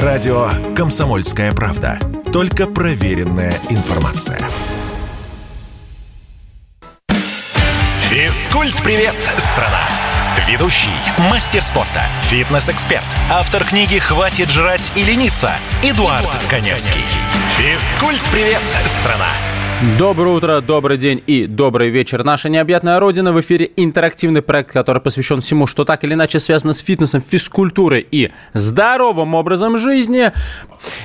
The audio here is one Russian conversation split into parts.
Радио «Комсомольская правда». Только проверенная информация. Физкульт-привет, страна! Ведущий, мастер спорта, фитнес-эксперт, автор книги «Хватит жрать и лениться» Эдуард, Эдуард Коневский. Физкульт-привет, страна! Доброе утро, добрый день и добрый вечер. Наша необъятная родина в эфире интерактивный проект, который посвящен всему, что так или иначе связано с фитнесом, физкультурой и здоровым образом жизни.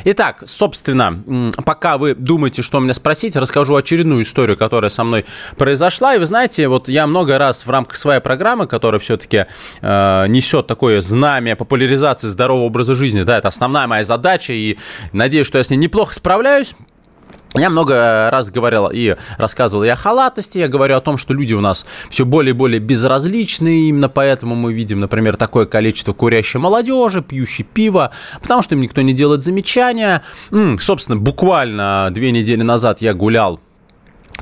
Итак, собственно, пока вы думаете, что меня спросить, расскажу очередную историю, которая со мной произошла. И вы знаете, вот я много раз в рамках своей программы, которая все-таки э, несет такое знамя популяризации здорового образа жизни, да, это основная моя задача, и надеюсь, что я с ней неплохо справляюсь. Я много раз говорил и рассказывал и о халатности, я говорю о том, что люди у нас все более и более безразличны, именно поэтому мы видим, например, такое количество курящей молодежи, пьющей пиво, потому что им никто не делает замечания. М-м, собственно, буквально две недели назад я гулял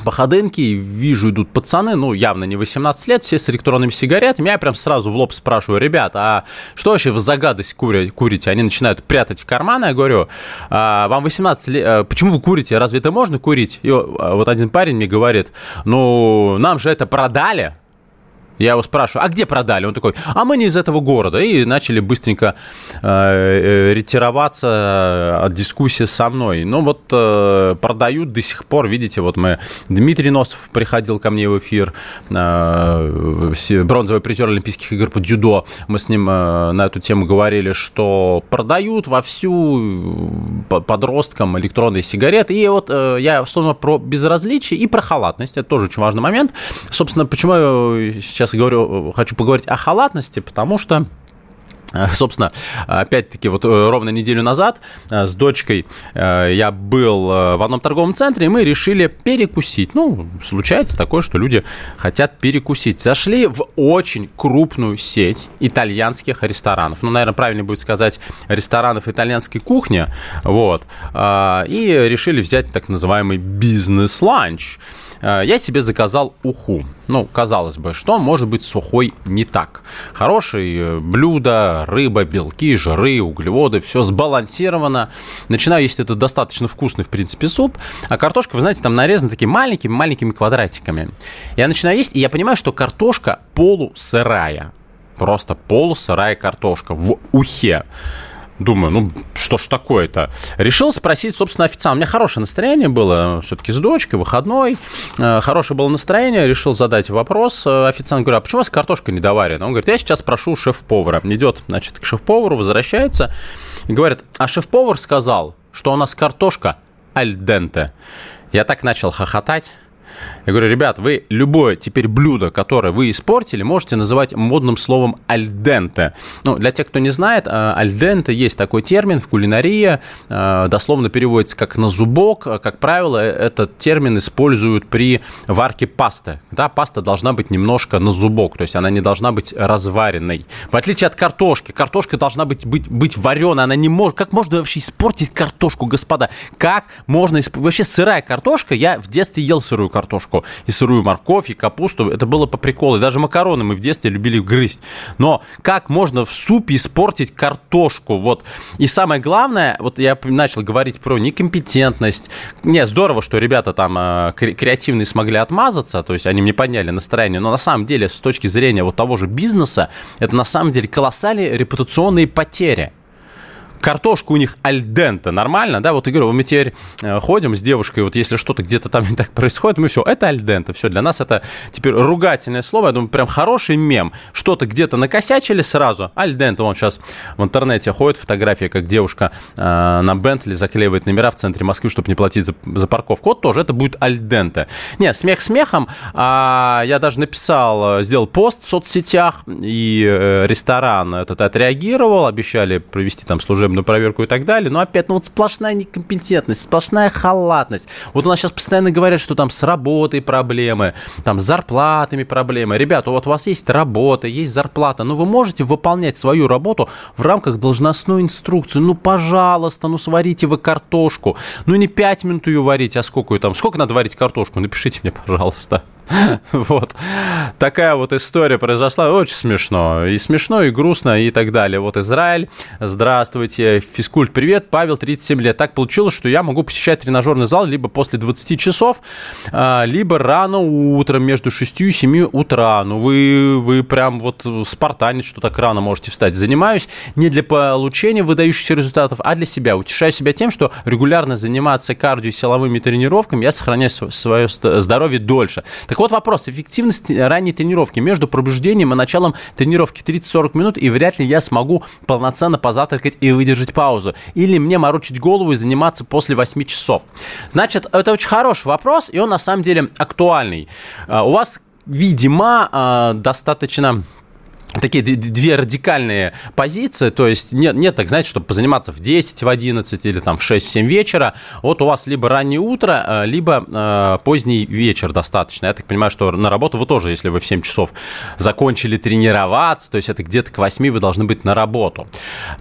по Ходынке, вижу, идут пацаны, ну, явно не 18 лет, все с электронными сигаретами. Я прям сразу в лоб спрашиваю, ребят, а что вообще вы за гадость кури, курите? Они начинают прятать в карманы. Я говорю, а, вам 18 лет, а, почему вы курите? Разве это можно курить? И вот один парень мне говорит, ну, нам же это продали. Я его спрашиваю, а где продали? Он такой, а мы не из этого города. И начали быстренько э, э ретироваться от дискуссии со мной. Ну вот э, продают до сих пор, видите, вот мы, Дмитрий Носов приходил ко мне в эфир, э, бронзовый призер Олимпийских игр по дзюдо. Мы с ним э, на эту тему говорили, что продают вовсю подросткам электронные сигареты. И вот э, я, собственно, про безразличие и про халатность. Это тоже очень важный момент. Собственно, почему я сейчас сейчас говорю, хочу поговорить о халатности, потому что э, Собственно, опять-таки, вот э, ровно неделю назад э, с дочкой я был в одном торговом центре, и мы решили перекусить. Ну, случается такое, что люди хотят перекусить. Зашли в очень крупную сеть итальянских ресторанов. Ну, наверное, правильно будет сказать ресторанов итальянской кухни. Вот. И решили взять так называемый бизнес-ланч. Э, я себе заказал уху. Ну, казалось бы, что может быть сухой не так? Хорошие рыба, белки, жиры, углеводы, все сбалансировано. Начинаю есть это достаточно вкусный, в принципе, суп. А картошка, вы знаете, там нарезана такими маленькими-маленькими квадратиками. Я начинаю есть, и я понимаю, что картошка полусырая. Просто полусырая картошка в ухе. Думаю, ну что ж такое-то? Решил спросить, собственно, официанта. У меня хорошее настроение было, все-таки с дочкой, выходной. Э, хорошее было настроение, решил задать вопрос. Э, официант говорит, а почему у вас картошка не доварена? Он говорит, я сейчас прошу шеф-повара. Идет, значит, к шеф-повару, возвращается и говорит, а шеф-повар сказал, что у нас картошка аль денте. Я так начал хохотать. Я говорю, ребят, вы любое теперь блюдо, которое вы испортили, можете называть модным словом альденте. Ну, для тех, кто не знает, альденте есть такой термин в кулинарии, э, дословно переводится как на зубок. Как правило, этот термин используют при варке пасты. Да, паста должна быть немножко на зубок, то есть она не должна быть разваренной. В отличие от картошки, картошка должна быть, быть, быть вареной, она не может... Как можно вообще испортить картошку, господа? Как можно... Исп... Вообще сырая картошка, я в детстве ел сырую картошку и сырую морковь, и капусту. Это было по приколу. И даже макароны мы в детстве любили грызть. Но как можно в супе испортить картошку? Вот. И самое главное, вот я начал говорить про некомпетентность. Не, здорово, что ребята там э, креативные смогли отмазаться, то есть они мне подняли настроение. Но на самом деле, с точки зрения вот того же бизнеса, это на самом деле колоссальные репутационные потери картошка у них альдента, нормально, да, вот, Игорь, мы теперь э, ходим с девушкой, вот если что-то где-то там не так происходит, мы все, это альдента, все, для нас это теперь ругательное слово, я думаю, прям хороший мем, что-то где-то накосячили сразу, альдента, он сейчас в интернете ходит фотография, как девушка э, на Бентли заклеивает номера в центре Москвы, чтобы не платить за, за парковку, вот тоже это будет альдента. Нет, смех смехом, а, я даже написал, э, сделал пост в соцсетях, и э, ресторан этот отреагировал, обещали провести там служебный судебную проверку и так далее. Но опять, ну вот сплошная некомпетентность, сплошная халатность. Вот у нас сейчас постоянно говорят, что там с работой проблемы, там с зарплатами проблемы. Ребята, вот у вас есть работа, есть зарплата, но вы можете выполнять свою работу в рамках должностной инструкции. Ну, пожалуйста, ну сварите вы картошку. Ну, не 5 минут ее варить, а сколько ее там, сколько надо варить картошку? Напишите мне, пожалуйста. Вот. Такая вот история произошла. Очень смешно. И смешно, и грустно, и так далее. Вот Израиль. Здравствуйте. Физкульт, привет. Павел, 37 лет. Так получилось, что я могу посещать тренажерный зал либо после 20 часов, а, либо рано утром, между 6 и 7 утра. Ну, вы, вы прям вот спартанец, что так рано можете встать. Занимаюсь не для получения выдающихся результатов, а для себя. Утешаю себя тем, что регулярно заниматься кардио силовыми тренировками я сохраняю свое здоровье дольше. Так вот вопрос. Эффективность ранней тренировки между пробуждением и началом тренировки 30-40 минут, и вряд ли я смогу полноценно позавтракать и выдержать паузу. Или мне морочить голову и заниматься после 8 часов. Значит, это очень хороший вопрос, и он на самом деле актуальный. А, у вас видимо, а, достаточно такие две радикальные позиции, то есть нет, нет так, знаете, чтобы позаниматься в 10, в 11 или там в 6, в 7 вечера, вот у вас либо раннее утро, э, либо э, поздний вечер достаточно. Я так понимаю, что на работу вы тоже, если вы в 7 часов закончили тренироваться, то есть это где-то к 8 вы должны быть на работу.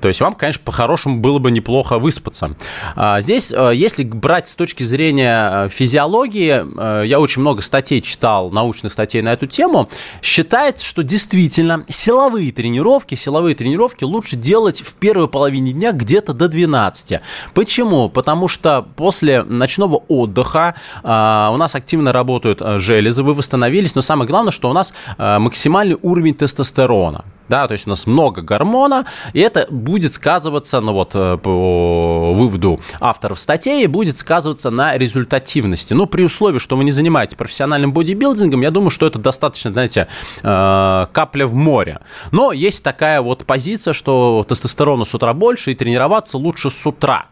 То есть вам, конечно, по-хорошему было бы неплохо выспаться. А здесь, э, если брать с точки зрения э, физиологии, я очень много статей читал, научных статей на эту тему, считается, что действительно силовые тренировки, силовые тренировки лучше делать в первой половине дня где-то до 12. Почему? Потому что после ночного отдыха э, у нас активно работают железы, вы восстановились, но самое главное, что у нас э, максимальный уровень тестостерона да, то есть у нас много гормона, и это будет сказываться, ну вот э, по выводу авторов статей, будет сказываться на результативности. Ну, при условии, что вы не занимаетесь профессиональным бодибилдингом, я думаю, что это достаточно, знаете, э, капля в море. Но есть такая вот позиция, что тестостерона с утра больше, и тренироваться лучше с утра.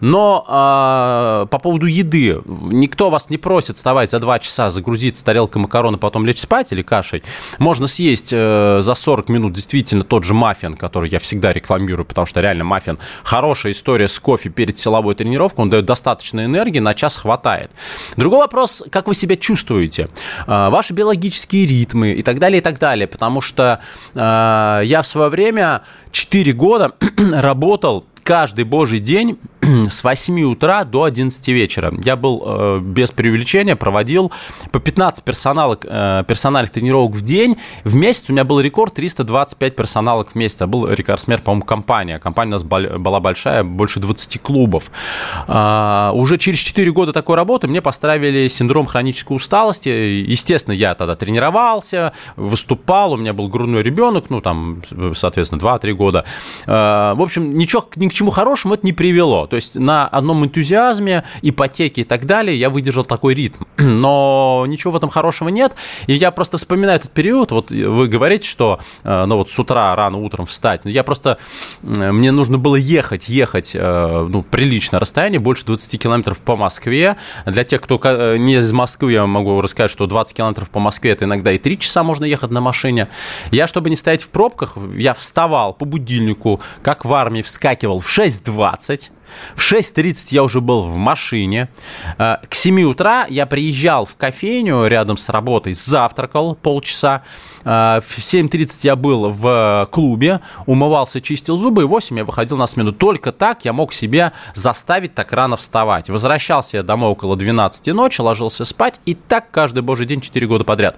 Но э, по поводу еды, никто вас не просит вставать за 2 часа, загрузиться тарелкой макароны, потом лечь спать или кашей. Можно съесть э, за 40 минут действительно тот же маффин, который я всегда рекламирую, потому что реально маффин хорошая история с кофе перед силовой тренировкой, он дает достаточно энергии, на час хватает. Другой вопрос, как вы себя чувствуете, э, ваши биологические ритмы и так далее, и так далее, потому что э, я в свое время 4 года работал каждый божий день с 8 утра до 11 вечера. Я был э, без преувеличения, проводил по 15 персоналок, э, персональных тренировок в день. В месяц у меня был рекорд 325 персоналок в месяц. А был рекордсмер, по-моему, компания. Компания у нас была большая, больше 20 клубов. Э, уже через 4 года такой работы мне поставили синдром хронической усталости. Естественно, я тогда тренировался, выступал, у меня был грудной ребенок, ну, там, соответственно, 2-3 года. Э, в общем, ничего, ни к чему хорошему это не привело. То есть на одном энтузиазме, ипотеке и так далее я выдержал такой ритм. Но ничего в этом хорошего нет. И я просто вспоминаю этот период. Вот вы говорите, что э, ну вот с утра рано утром встать. Я просто... Мне нужно было ехать, ехать э, ну, приличное расстояние, больше 20 километров по Москве. Для тех, кто э, не из Москвы, я могу рассказать, что 20 километров по Москве это иногда и 3 часа можно ехать на машине. Я, чтобы не стоять в пробках, я вставал по будильнику, как в армии, вскакивал в 6.20, в 6.30 я уже был в машине. Э, к 7 утра я приезжал в кофейню рядом с работой, завтракал полчаса. Э, в 7.30 я был в клубе, умывался, чистил зубы, и в 8 я выходил на смену. Только так я мог себя заставить так рано вставать. Возвращался я домой около 12 ночи, ложился спать, и так каждый божий день 4 года подряд.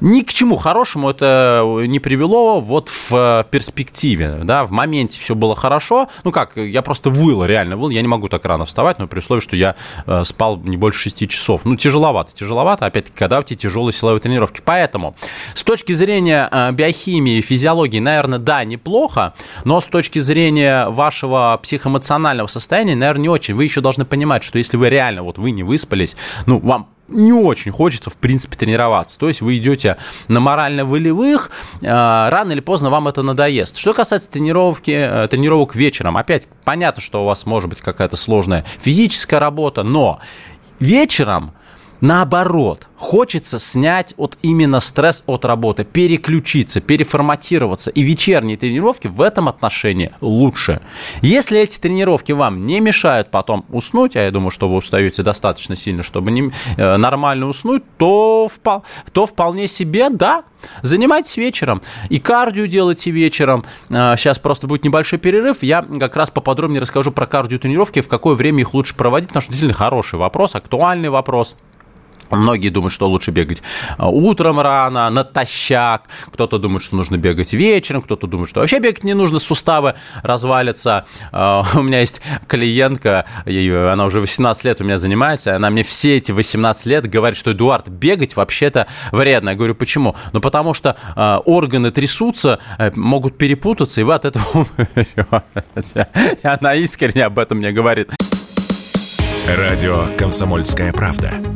Ни к чему хорошему это не привело вот в перспективе, да, в моменте все было хорошо. Ну как, я просто выл реально был, я не могу так рано вставать, но при условии, что я э, спал не больше 6 часов. Ну, тяжеловато, тяжеловато, опять-таки, когда у тебя тяжелые силовые тренировки. Поэтому с точки зрения э, биохимии, физиологии, наверное, да, неплохо, но с точки зрения вашего психоэмоционального состояния, наверное, не очень. Вы еще должны понимать, что если вы реально, вот вы не выспались, ну, вам не очень хочется, в принципе, тренироваться. То есть вы идете на морально-волевых, э, рано или поздно вам это надоест. Что касается тренировки, э, тренировок вечером, опять понятно, что у вас может быть какая-то сложная физическая работа, но вечером наоборот, хочется снять вот именно стресс от работы, переключиться, переформатироваться. И вечерние тренировки в этом отношении лучше. Если эти тренировки вам не мешают потом уснуть, а я думаю, что вы устаете достаточно сильно, чтобы не, э, нормально уснуть, то, впол, то вполне себе, да, Занимайтесь вечером. И кардио делайте вечером. Сейчас а, просто будет небольшой перерыв. Я как раз поподробнее расскажу про кардио тренировки, в какое время их лучше проводить, потому что действительно хороший вопрос, актуальный вопрос. Многие думают, что лучше бегать а, утром рано, натощак. Кто-то думает, что нужно бегать вечером. Кто-то думает, что вообще бегать не нужно, суставы развалятся. А, у меня есть клиентка, она уже 18 лет у меня занимается. Она мне все эти 18 лет говорит, что, Эдуард, бегать вообще-то вредно. Я говорю, почему? Ну, потому что а, органы трясутся, э, могут перепутаться, и вы от этого умрете. И она искренне об этом мне говорит. Радио «Комсомольская правда».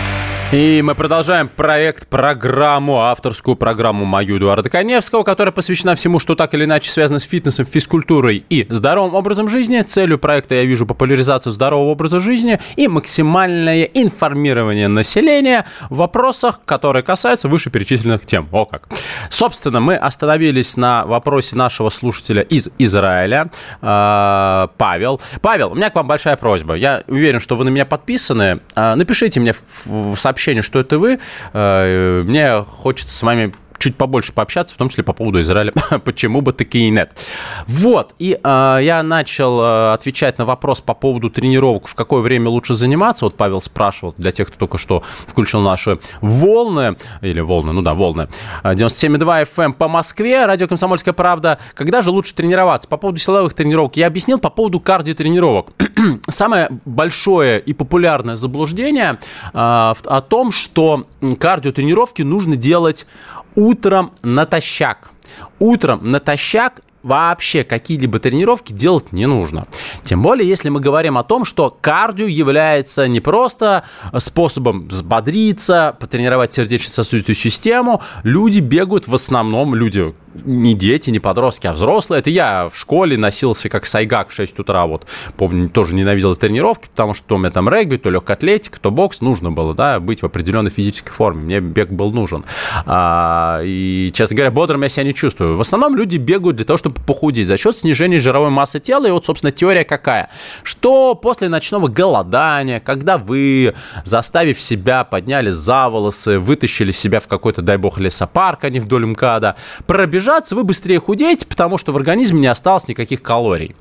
И мы продолжаем проект, программу, авторскую программу мою Эдуарда Коневского, которая посвящена всему, что так или иначе связано с фитнесом, физкультурой и здоровым образом жизни. Целью проекта я вижу популяризацию здорового образа жизни и максимальное информирование населения в вопросах, которые касаются вышеперечисленных тем. О как! Собственно, мы остановились на вопросе нашего слушателя из Израиля, э, Павел. Павел, у меня к вам большая просьба. Я уверен, что вы на меня подписаны. Э, напишите мне в сообщение сообщение, что это вы. Э, мне хочется с вами чуть побольше пообщаться, в том числе по поводу Израиля. Почему бы таки и нет? Вот, и э, я начал э, отвечать на вопрос по поводу тренировок, в какое время лучше заниматься. Вот Павел спрашивал, для тех, кто только что включил наши волны, или волны, ну да, волны, 97,2 FM эм по Москве, радио «Комсомольская правда». Когда же лучше тренироваться? По поводу силовых тренировок я объяснил, по поводу кардиотренировок. Самое большое и популярное заблуждение э, о том, что кардиотренировки нужно делать утром натощак. Утром натощак вообще какие-либо тренировки делать не нужно. Тем более, если мы говорим о том, что кардио является не просто способом взбодриться, потренировать сердечно-сосудистую систему. Люди бегают в основном, люди, не дети, не подростки, а взрослые. Это я в школе носился как сайгак в 6 утра. Вот, помню, тоже ненавидел тренировки, потому что то у меня там регби, то легкая атлетика, то бокс. Нужно было, да, быть в определенной физической форме. Мне бег был нужен. А, и, честно говоря, бодрым я себя не чувствую. В основном люди бегают для того, чтобы похудеть за счет снижения жировой массы тела. И вот, собственно, теория какая? Что после ночного голодания, когда вы, заставив себя, подняли за волосы, вытащили себя в какой-то, дай бог, лесопарк, а не вдоль МКАДа, пробежали пробежаться, вы быстрее худеете, потому что в организме не осталось никаких калорий.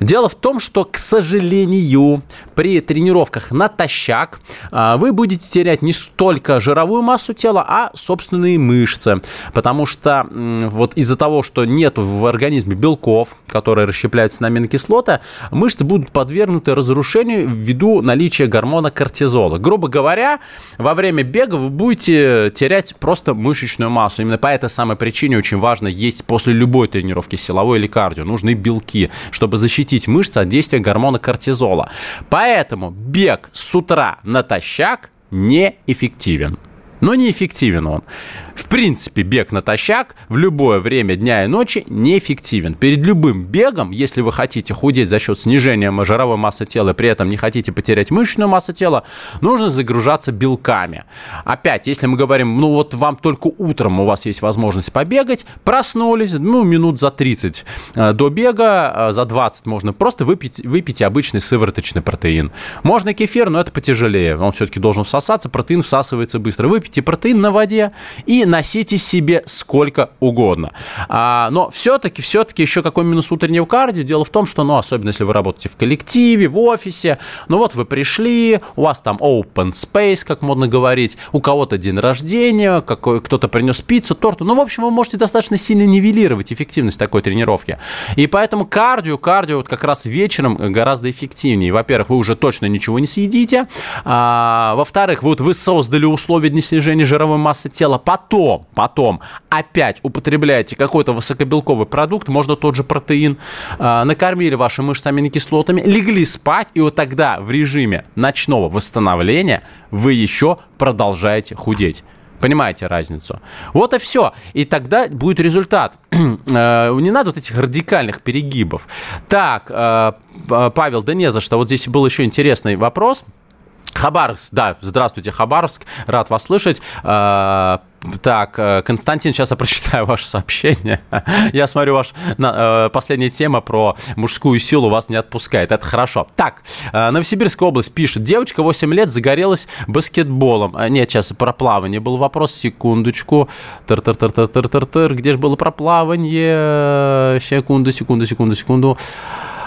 Дело в том, что, к сожалению, при тренировках натощак а, вы будете терять не столько жировую массу тела, а собственные мышцы. Потому что вот из-за того, что нет в организме белков, которые расщепляются на аминокислоты, мышцы будут подвергнуты разрушению ввиду наличия гормона кортизола. Грубо говоря, во время бега вы будете терять просто мышечную массу. Именно по этой самой причине очень важно важно есть после любой тренировки, силовой или кардио. Нужны белки, чтобы защитить мышцы от действия гормона кортизола. Поэтому бег с утра натощак неэффективен. Но неэффективен он. В принципе, бег натощак в любое время дня и ночи неэффективен. Перед любым бегом, если вы хотите худеть за счет снижения жировой массы тела, при этом не хотите потерять мышечную массу тела, нужно загружаться белками. Опять, если мы говорим, ну вот вам только утром у вас есть возможность побегать, проснулись, ну, минут за 30 э, до бега, э, за 20 можно просто выпить, выпить обычный сывороточный протеин. Можно кефир, но это потяжелее. Он все-таки должен всосаться, протеин всасывается быстро. Выпейте протеин на воде и носите себе сколько угодно. А, но все-таки, все-таки еще какой минус утреннего кардио? Дело в том, что, ну, особенно если вы работаете в коллективе, в офисе, ну вот вы пришли, у вас там open space, как модно говорить, у кого-то день рождения, какой, кто-то принес пиццу, торт. Ну, в общем, вы можете достаточно сильно нивелировать эффективность такой тренировки. И поэтому кардио, кардио вот как раз вечером гораздо эффективнее. Во-первых, вы уже точно ничего не съедите. А, во-вторых, вот вы создали условия для снижения жировой массы тела. Потом потом, потом опять употребляете какой-то высокобелковый продукт, можно тот же протеин, э, накормили ваши мышцы аминокислотами, легли спать, и вот тогда в режиме ночного восстановления вы еще продолжаете худеть. Понимаете разницу? Вот и все. И тогда будет результат. Э, не надо вот этих радикальных перегибов. Так, э, Павел, да не за что. Вот здесь был еще интересный вопрос. Хабаровск, да, здравствуйте, Хабаровск, рад вас слышать. Э, так, э, Константин, сейчас я прочитаю ваше сообщение. Я смотрю, ваш э, последняя тема про мужскую силу вас не отпускает. Это хорошо. Так, э, Новосибирская область пишет. Девочка 8 лет загорелась баскетболом. Нет, сейчас про плавание был вопрос. Секундочку. -тыр -тыр -тыр -тыр -тыр -тыр. Где же было про плавание? Секунду, секунду, секунду, секунду.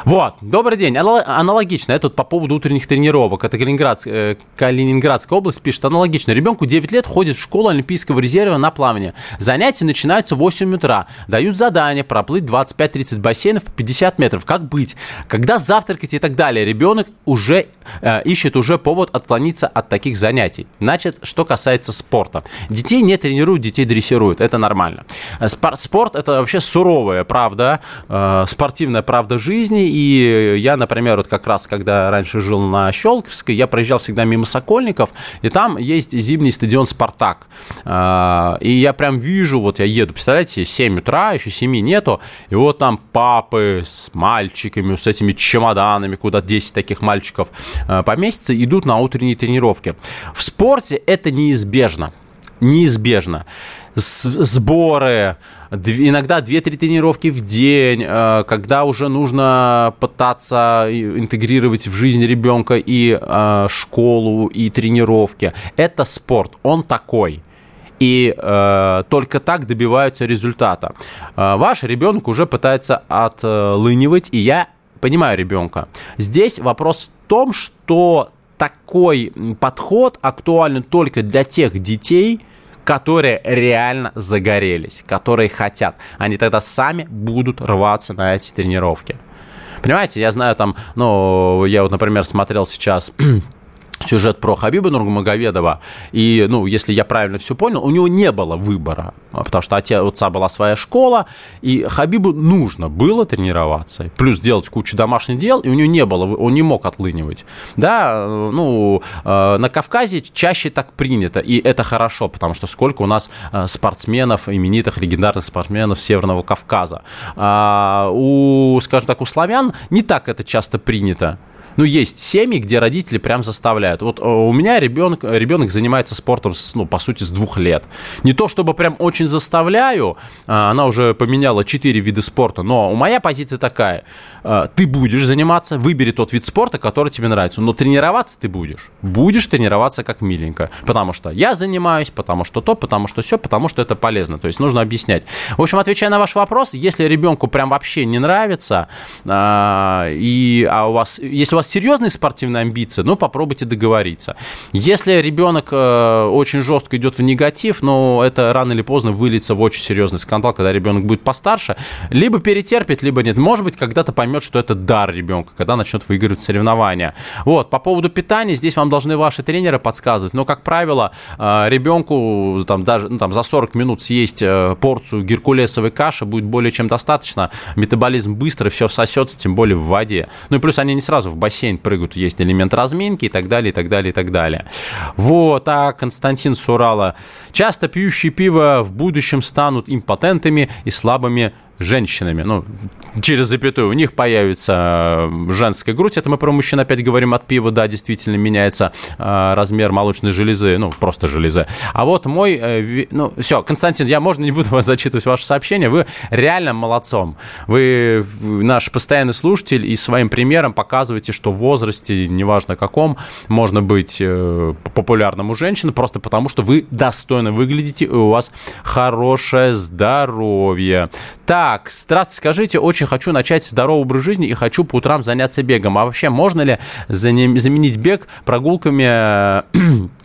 Вот, добрый день. Аналогично, это по поводу утренних тренировок. Это Калининград, э, Калининградская область пишет аналогично. Ребенку 9 лет ходит в школу Олимпийского резерва на плавание. Занятия начинаются в 8 утра. Дают задание проплыть 25-30 бассейнов по 50 метров. Как быть? Когда завтракать и так далее? Ребенок уже э, ищет уже повод отклониться от таких занятий. Значит, что касается спорта. Детей не тренируют, детей дрессируют. Это нормально. Э, спорт – это вообще суровая правда, э, спортивная правда жизни и я, например, вот как раз, когда раньше жил на Щелковской, я проезжал всегда мимо Сокольников, и там есть зимний стадион «Спартак». А, и я прям вижу, вот я еду, представляете, 7 утра, еще 7 нету, и вот там папы с мальчиками, с этими чемоданами, куда 10 таких мальчиков а, поместятся, идут на утренние тренировки. В спорте это неизбежно. Неизбежно сборы, иногда 2-3 тренировки в день, э, когда уже нужно пытаться интегрировать в жизнь ребенка и э, школу, и тренировки. Это спорт, он такой и э, только так добиваются результата. Ваш ребенок уже пытается отлынивать, и я понимаю ребенка. Здесь вопрос в том, что такой подход актуален только для тех детей, которые реально загорелись, которые хотят. Они тогда сами будут рваться на эти тренировки. Понимаете, я знаю там, ну, я вот, например, смотрел сейчас сюжет про Хабиба Нурмагомедова, и, ну, если я правильно все понял, у него не было выбора, потому что у отца была своя школа, и Хабибу нужно было тренироваться, плюс делать кучу домашних дел, и у него не было, он не мог отлынивать. Да, ну, э, на Кавказе чаще так принято, и это хорошо, потому что сколько у нас э, спортсменов, именитых, легендарных спортсменов Северного Кавказа. А у, скажем так, у славян не так это часто принято ну, есть семьи, где родители прям заставляют. Вот э, у меня ребенок, ребенок занимается спортом, с, ну, по сути, с двух лет. Не то, чтобы прям очень заставляю, а, она уже поменяла четыре вида спорта, но у моя позиция такая. Э, ты будешь заниматься, выбери тот вид спорта, который тебе нравится, но тренироваться ты будешь. Будешь тренироваться как миленько, потому что я занимаюсь, потому что то, потому что все, потому что это полезно. То есть нужно объяснять. В общем, отвечая на ваш вопрос, если ребенку прям вообще не нравится, а, и а у вас, если у вас серьезные спортивные амбиции, ну, попробуйте договориться. Если ребенок э, очень жестко идет в негатив, но это рано или поздно выльется в очень серьезный скандал, когда ребенок будет постарше, либо перетерпит, либо нет. Может быть, когда-то поймет, что это дар ребенка, когда начнет выигрывать соревнования. Вот, по поводу питания, здесь вам должны ваши тренеры подсказывать, но, как правило, э, ребенку там, даже ну, там, за 40 минут съесть э, порцию геркулесовой каши будет более чем достаточно, метаболизм быстро, все всосется, тем более в воде. Ну и плюс они не сразу в бассейн бассейн прыгают, есть элемент разминки и так далее, и так далее, и так далее. Вот, а Константин Сурала. Часто пьющие пиво в будущем станут импотентами и слабыми женщинами, ну, через запятую, у них появится э, женская грудь. Это мы про мужчин опять говорим от пива, да, действительно меняется э, размер молочной железы, ну, просто железы. А вот мой, э, ну, все, Константин, я, можно, не буду вас зачитывать ваше сообщение, вы реально молодцом. Вы наш постоянный слушатель и своим примером показываете, что в возрасте, неважно каком, можно быть популярным у женщин, просто потому что вы достойно выглядите, и у вас хорошее здоровье. Так, так, здравствуйте, скажите, очень хочу начать здоровый образ жизни и хочу по утрам заняться бегом. А вообще можно ли заменить бег прогулками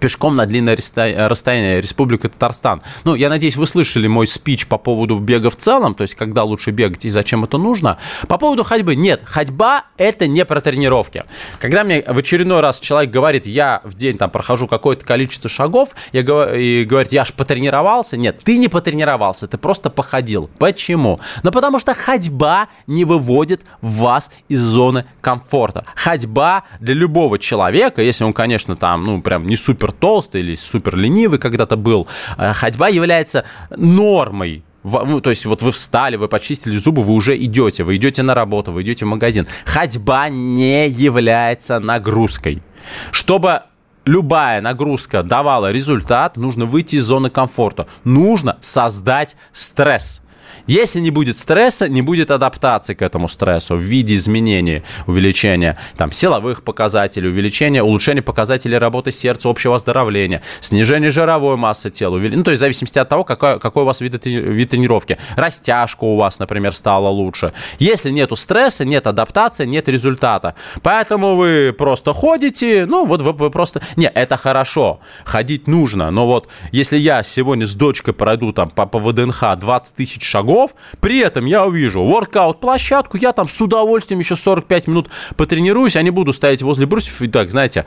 пешком на длинное расстояние Республика Татарстан. Ну, я надеюсь, вы слышали мой спич по поводу бега в целом, то есть когда лучше бегать и зачем это нужно. По поводу ходьбы. Нет, ходьба – это не про тренировки. Когда мне в очередной раз человек говорит, я в день там прохожу какое-то количество шагов, я говорю, и говорит, я ж потренировался. Нет, ты не потренировался, ты просто походил. Почему? Ну, потому что ходьба не выводит вас из зоны комфорта. Ходьба для любого человека, если он, конечно, там, ну, прям не супер супер толстый или супер ленивый когда-то был, э, ходьба является нормой то есть вот вы встали, вы почистили зубы, вы уже идете, вы идете на работу, вы идете в магазин. Ходьба не является нагрузкой. Чтобы любая нагрузка давала результат, нужно выйти из зоны комфорта. Нужно создать стресс. Если не будет стресса, не будет адаптации к этому стрессу в виде изменений, увеличения там, силовых показателей, увеличения, улучшения показателей работы сердца, общего оздоровления, снижения жировой массы тела, увел... ну, то есть в зависимости от того, какой, какой у вас вид, вид тренировки. Растяжка у вас, например, стала лучше. Если нету стресса, нет адаптации, нет результата. Поэтому вы просто ходите, ну, вот вы, вы просто... Не, это хорошо, ходить нужно, но вот если я сегодня с дочкой пройду там по, по ВДНХ 20 тысяч шагов, шагов. При этом я увижу воркаут-площадку, я там с удовольствием еще 45 минут потренируюсь, а не буду стоять возле брусьев и так, знаете,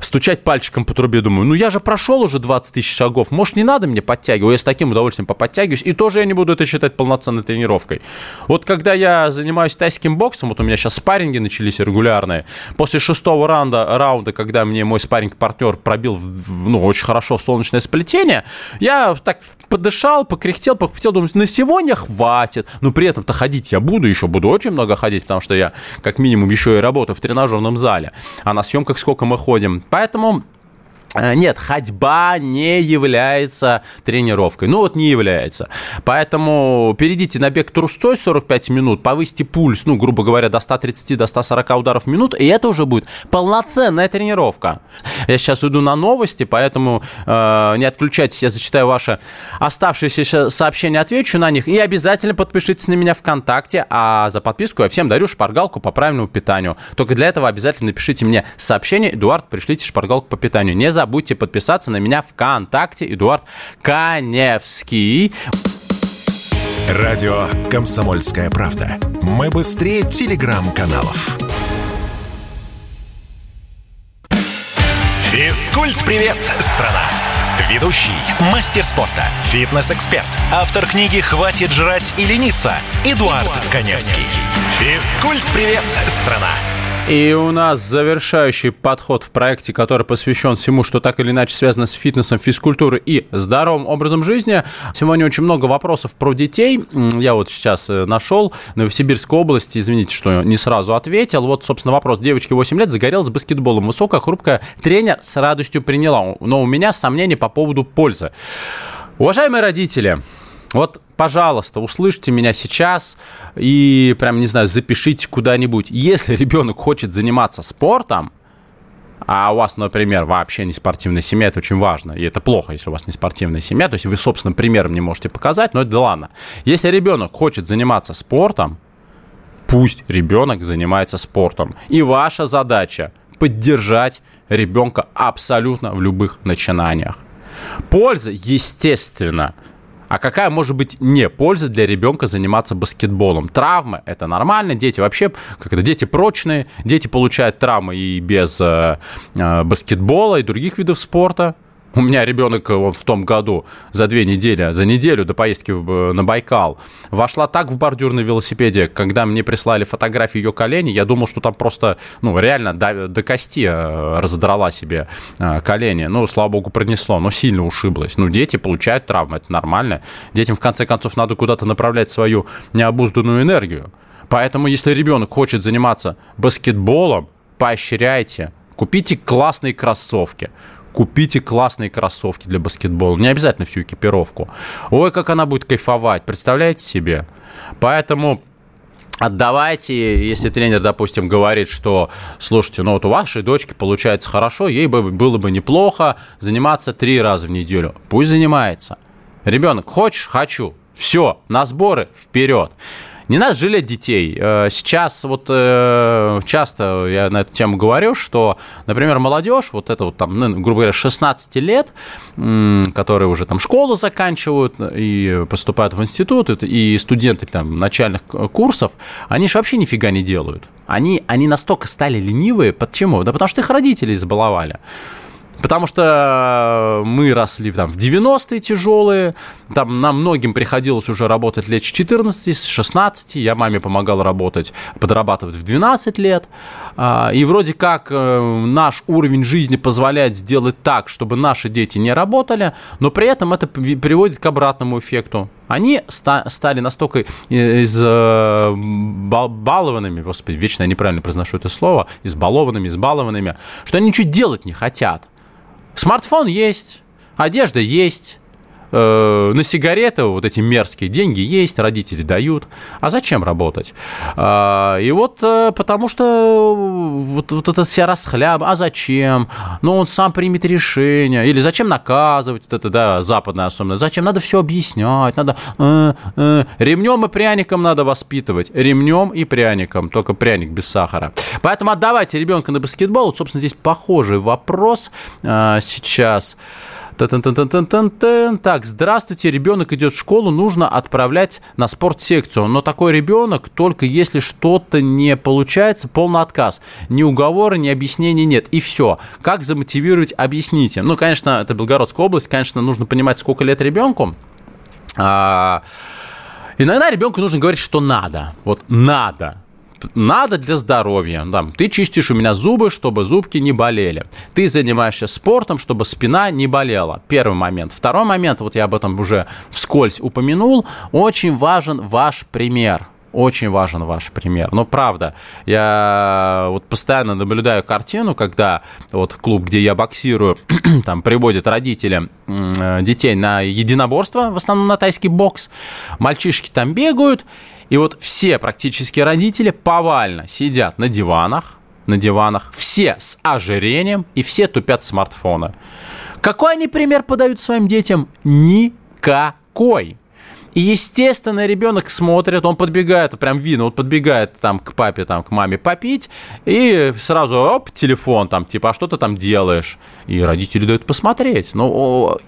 стучать пальчиком по трубе. Думаю, ну я же прошел уже 20 тысяч шагов, может не надо мне подтягивать, я с таким удовольствием поподтягиваюсь, и тоже я не буду это считать полноценной тренировкой. Вот когда я занимаюсь тайским боксом, вот у меня сейчас спарринги начались регулярные, после шестого раунда, раунда когда мне мой спарринг-партнер пробил, ну, очень хорошо солнечное сплетение, я так подышал, покряхтел, покряхтел, думаю, на сегодня хватит. Но при этом-то ходить я буду, еще буду очень много ходить, потому что я как минимум еще и работаю в тренажерном зале. А на съемках сколько мы ходим. Поэтому нет, ходьба не является тренировкой. Ну вот не является. Поэтому перейдите на бег трустой 45 минут, повысьте пульс, ну, грубо говоря, до 130, до 140 ударов в минуту, и это уже будет полноценная тренировка. Я сейчас иду на новости, поэтому э, не отключайтесь, я зачитаю ваши оставшиеся сообщения, отвечу на них. И обязательно подпишитесь на меня ВКонтакте, а за подписку я всем дарю шпаргалку по правильному питанию. Только для этого обязательно напишите мне сообщение, Эдуард, пришлите шпаргалку по питанию. Не за забудьте подписаться на меня ВКонтакте. Эдуард Каневский. Радио «Комсомольская правда». Мы быстрее телеграм-каналов. Физкульт-привет, страна! Ведущий, мастер спорта, фитнес-эксперт, автор книги «Хватит жрать и лениться» Эдуард, Эдуард Коневский. Физкульт-привет, страна! И у нас завершающий подход в проекте, который посвящен всему, что так или иначе связано с фитнесом, физкультурой и здоровым образом жизни. Сегодня очень много вопросов про детей. Я вот сейчас э, нашел Новосибирской области, извините, что не сразу ответил. Вот, собственно, вопрос. Девочке 8 лет загорелась баскетболом. Высокая, хрупкая. Тренер с радостью приняла. Но у меня сомнения по поводу пользы. Уважаемые родители, вот, пожалуйста, услышьте меня сейчас и прям, не знаю, запишите куда-нибудь. Если ребенок хочет заниматься спортом, а у вас, например, вообще не спортивная семья, это очень важно, и это плохо, если у вас не спортивная семья, то есть вы собственным примером не можете показать, но это ладно. Если ребенок хочет заниматься спортом, пусть ребенок занимается спортом. И ваша задача поддержать ребенка абсолютно в любых начинаниях. Польза, естественно, а какая может быть не польза для ребенка заниматься баскетболом? Травмы – это нормально, дети вообще, как это, дети прочные, дети получают травмы и без э, э, баскетбола и других видов спорта. У меня ребенок э, вот в том году за две недели, за неделю до поездки э, на Байкал вошла так в бордюр на велосипеде, когда мне прислали фотографии ее колени, я думал, что там просто, ну, реально до, до кости э, разодрала себе колени. Ну, слава богу, пронесло, но сильно ушиблась. Ну, дети получают травмы, это нормально. Детям, в конце концов, надо куда-то направлять свою необузданную энергию. Поэтому, если ребенок хочет заниматься баскетболом, поощряйте, купите классные кроссовки, купите классные кроссовки для баскетбола. Не обязательно всю экипировку. Ой, как она будет кайфовать, представляете себе? Поэтому отдавайте, если тренер, допустим, говорит, что, слушайте, ну вот у вашей дочки получается хорошо, ей бы было бы неплохо заниматься три раза в неделю. Пусть занимается. Ребенок, хочешь? Хочу. Все, на сборы, вперед. Не надо жалеть детей. Э, сейчас вот э, часто я на эту тему говорю, что, например, молодежь, вот это вот там, ну, грубо говоря, 16 лет, которые уже там школу заканчивают и поступают в институт, и студенты там начальных курсов, они же вообще нифига не делают. Они, они настолько стали ленивые. Почему? Да потому что их родители избаловали. Потому что мы росли там, в 90-е тяжелые, там нам многим приходилось уже работать лет с 14, с 16, я маме помогал работать, подрабатывать в 12 лет, а, и вроде как э, наш уровень жизни позволяет сделать так, чтобы наши дети не работали, но при этом это приводит к обратному эффекту. Они стали настолько избалованными, э, господи, вечно я неправильно произношу это слово, избалованными, избалованными, что они ничего делать не хотят. Смартфон есть, одежда есть, э, на сигареты вот эти мерзкие деньги есть, родители дают. А зачем работать? Э, и вот э, потому что вот, вот эта вся расхляба, а зачем? Ну, он сам примет решение. Или зачем наказывать, вот это, да, западная особенно. Зачем? Надо все объяснять, надо... Э, э, ремнем и пряником надо воспитывать. Ремнем и пряником, только пряник без сахара. Поэтому отдавайте ребенка на баскетбол. Вот, собственно, здесь похожий вопрос э, сейчас. Так, здравствуйте, ребенок идет в школу, нужно отправлять на спортсекцию. Но такой ребенок только если что-то не получается, полный отказ. Ни уговора, ни объяснений нет. И все. Как замотивировать, объясните. Ну, конечно, это Белгородская область, конечно, нужно понимать, сколько лет ребенку. А, иногда ребенку нужно говорить, что надо. Вот надо надо для здоровья. Там, ты чистишь у меня зубы, чтобы зубки не болели. Ты занимаешься спортом, чтобы спина не болела. Первый момент. Второй момент, вот я об этом уже вскользь упомянул, очень важен ваш пример. Очень важен ваш пример. Но правда, я вот постоянно наблюдаю картину, когда вот клуб, где я боксирую, там приводят родители детей на единоборство, в основном на тайский бокс. Мальчишки там бегают, и вот все практически родители повально сидят на диванах, на диванах, все с ожирением и все тупят смартфоны. Какой они пример подают своим детям? Никакой. И, естественно, ребенок смотрит, он подбегает, прям видно, он подбегает там к папе, там, к маме попить, и сразу, оп, телефон там, типа, а что ты там делаешь? И родители дают посмотреть. Ну,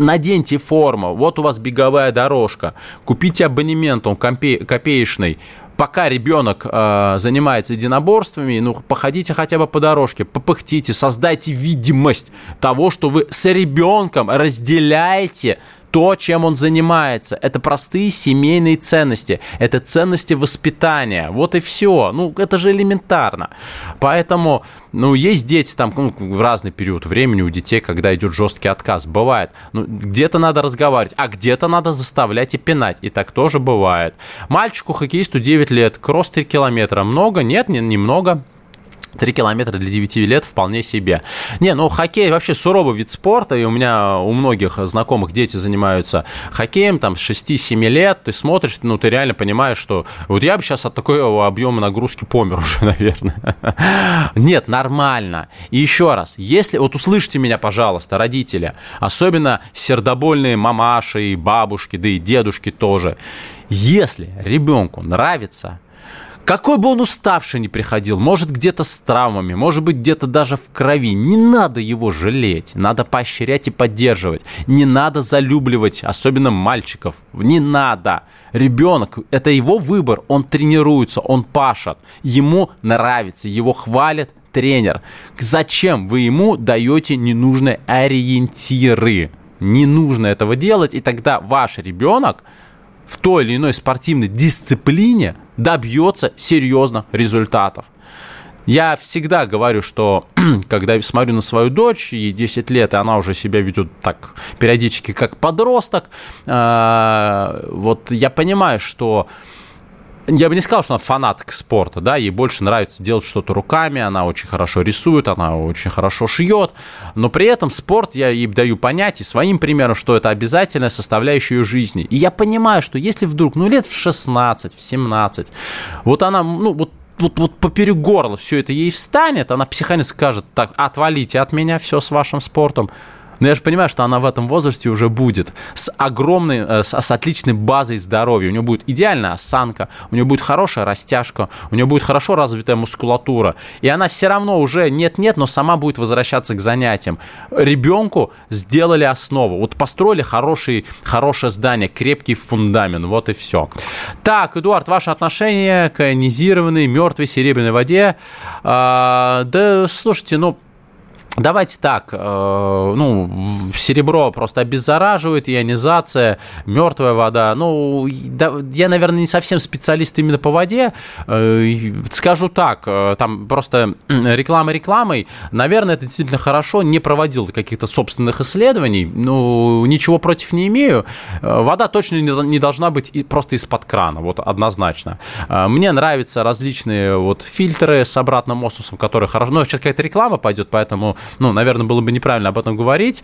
наденьте форму, вот у вас беговая дорожка, купите абонемент, он копеечный, пока ребенок э, занимается единоборствами, ну, походите хотя бы по дорожке, попыхтите, создайте видимость того, что вы с ребенком разделяете то, чем он занимается. Это простые семейные ценности. Это ценности воспитания. Вот и все. Ну, это же элементарно. Поэтому, ну, есть дети там ну, в разный период времени у детей, когда идет жесткий отказ. Бывает. Ну, где-то надо разговаривать, а где-то надо заставлять и пинать. И так тоже бывает. Мальчику, хоккеисту 9 лет, кросс 3 километра. Много? Нет, не, немного. 3 километра для 9 лет вполне себе. Не, ну хоккей вообще суровый вид спорта, и у меня у многих знакомых дети занимаются хоккеем, там, с 6-7 лет, ты смотришь, ну, ты реально понимаешь, что вот я бы сейчас от такого объема нагрузки помер уже, наверное. Нет, нормально. И еще раз, если, вот услышьте меня, пожалуйста, родители, особенно сердобольные мамаши и бабушки, да и дедушки тоже, если ребенку нравится какой бы он уставший ни приходил, может где-то с травмами, может быть где-то даже в крови, не надо его жалеть, надо поощрять и поддерживать, не надо залюбливать, особенно мальчиков, не надо. Ребенок, это его выбор, он тренируется, он пашет, ему нравится, его хвалит тренер. Зачем вы ему даете ненужные ориентиры? Не нужно этого делать, и тогда ваш ребенок в той или иной спортивной дисциплине добьется серьезных результатов. Я всегда говорю, что когда смотрю на свою дочь, ей 10 лет, и она уже себя ведет так периодически как подросток, э, вот я понимаю, что я бы не сказал, что она фанатка спорта, да, ей больше нравится делать что-то руками, она очень хорошо рисует, она очень хорошо шьет, но при этом спорт я ей даю понять и своим примером, что это обязательная составляющая ее жизни. И я понимаю, что если вдруг, ну, лет в 16, в 17, вот она, ну, вот вот, вот поперек горла все это ей встанет, она психанит скажет, так, отвалите от меня все с вашим спортом, но я же понимаю, что она в этом возрасте уже будет с огромной, э, с, с отличной базой здоровья. У нее будет идеальная осанка, у нее будет хорошая растяжка, у нее будет хорошо развитая мускулатура. И она все равно уже нет-нет, но сама будет возвращаться к занятиям. Ребенку сделали основу. Вот построили хороший, хорошее здание, крепкий фундамент. Вот и все. Так, Эдуард, ваше отношение к ионизированной мертвой серебряной воде? А, да, слушайте, ну, Давайте так, э, ну, серебро просто обеззараживает, ионизация, мертвая вода. Ну, да, я, наверное, не совсем специалист именно по воде. Э, скажу так, э, там просто реклама рекламой. Наверное, это действительно хорошо. Не проводил каких-то собственных исследований. Ну, ничего против не имею. Э, вода точно не должна быть просто из-под крана, вот однозначно. Э, мне нравятся различные вот фильтры с обратным осмосом, которые хорошо... Ну, сейчас какая-то реклама пойдет, поэтому ну, наверное, было бы неправильно об этом говорить.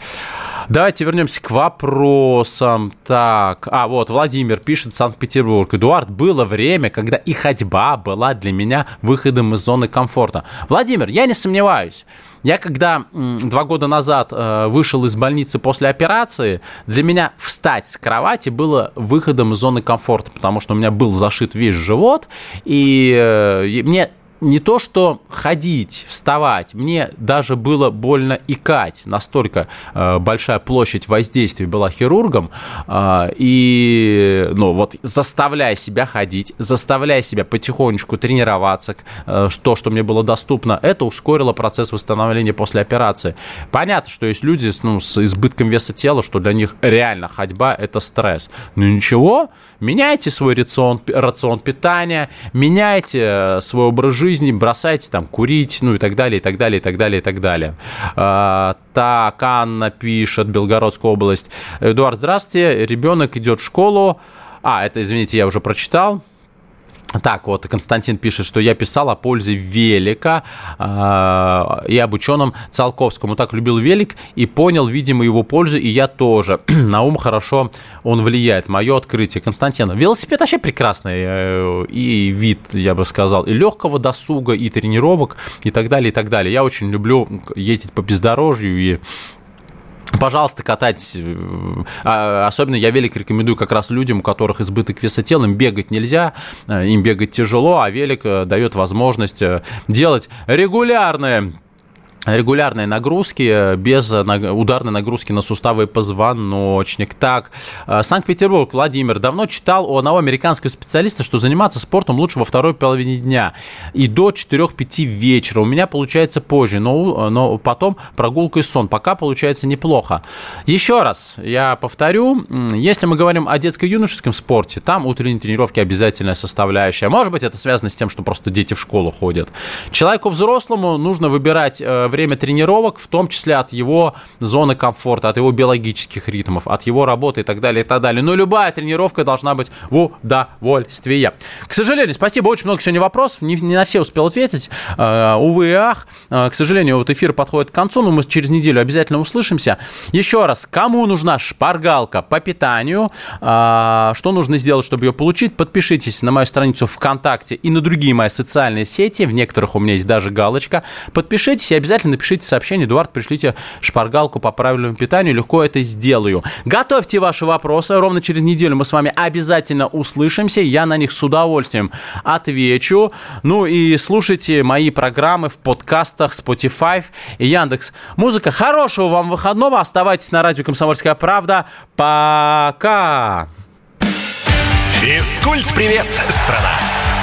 Давайте вернемся к вопросам. Так, а вот Владимир пишет Санкт-Петербург. Эдуард, было время, когда и ходьба была для меня выходом из зоны комфорта. Владимир, я не сомневаюсь. Я когда два года назад э, вышел из больницы после операции, для меня встать с кровати было выходом из зоны комфорта, потому что у меня был зашит весь живот, и э, мне не то что ходить, вставать, мне даже было больно икать, настолько э, большая площадь воздействия была хирургом, э, и, ну, вот, заставляя себя ходить, заставляя себя потихонечку тренироваться, э, то, что мне было доступно, это ускорило процесс восстановления после операции. Понятно, что есть люди ну, с избытком веса тела, что для них реально ходьба – это стресс. Но ничего, меняйте свой рацион, рацион питания, меняйте э, свой образ жизни, жизни, бросайте там курить, ну и так далее, и так далее, и так далее, и так далее. А, так, Анна пишет, Белгородская область. Эдуард, здравствуйте, ребенок идет в школу. А, это, извините, я уже прочитал. Так, вот Константин пишет, что я писал о пользе велика э, и об ученом Циолковском. Он так любил велик и понял, видимо, его пользу, и я тоже. На ум хорошо он влияет. Мое открытие. Константин, велосипед вообще прекрасный э, и вид, я бы сказал, и легкого досуга, и тренировок, и так далее, и так далее. Я очень люблю ездить по бездорожью и Пожалуйста, катать. Э, а, особенно я велик рекомендую как раз людям, у которых избыток веса тела, им бегать нельзя, э, им бегать тяжело, а велик э, дает возможность делать регулярные регулярные нагрузки, э, без ударной нагрузки на суставы и позвоночник. Так, э, Санкт-Петербург, Владимир, давно читал у одного американского специалиста, что заниматься спортом лучше во второй половине дня и до 4-5 вечера. У меня получается позже, но, но потом прогулка и сон. Пока получается неплохо. Еще раз, я повторю, если мы говорим о детско-юношеском спорте, там утренние тренировки обязательная составляющая. Может быть, это связано с тем, что просто дети в школу ходят. Человеку взрослому нужно выбирать э, время тренировок, в том числе от его зоны комфорта, от его биологических ритмов, от его работы и так далее, и так далее. Но любая тренировка должна быть в удовольствие. К сожалению, спасибо, очень много сегодня вопросов, не, не на все успел ответить, uh, увы и ах. Uh, к сожалению, вот эфир подходит к концу, но мы через неделю обязательно услышимся. Еще раз, кому нужна шпаргалка по питанию, uh, что нужно сделать, чтобы ее получить, подпишитесь на мою страницу ВКонтакте и на другие мои социальные сети, в некоторых у меня есть даже галочка. Подпишитесь и обязательно обязательно напишите сообщение, Эдуард, пришлите шпаргалку по правильному питанию, легко это сделаю. Готовьте ваши вопросы, ровно через неделю мы с вами обязательно услышимся, я на них с удовольствием отвечу. Ну и слушайте мои программы в подкастах Spotify и Яндекс. Музыка. Хорошего вам выходного, оставайтесь на радио «Комсомольская правда». Пока! Физкульт-привет, страна!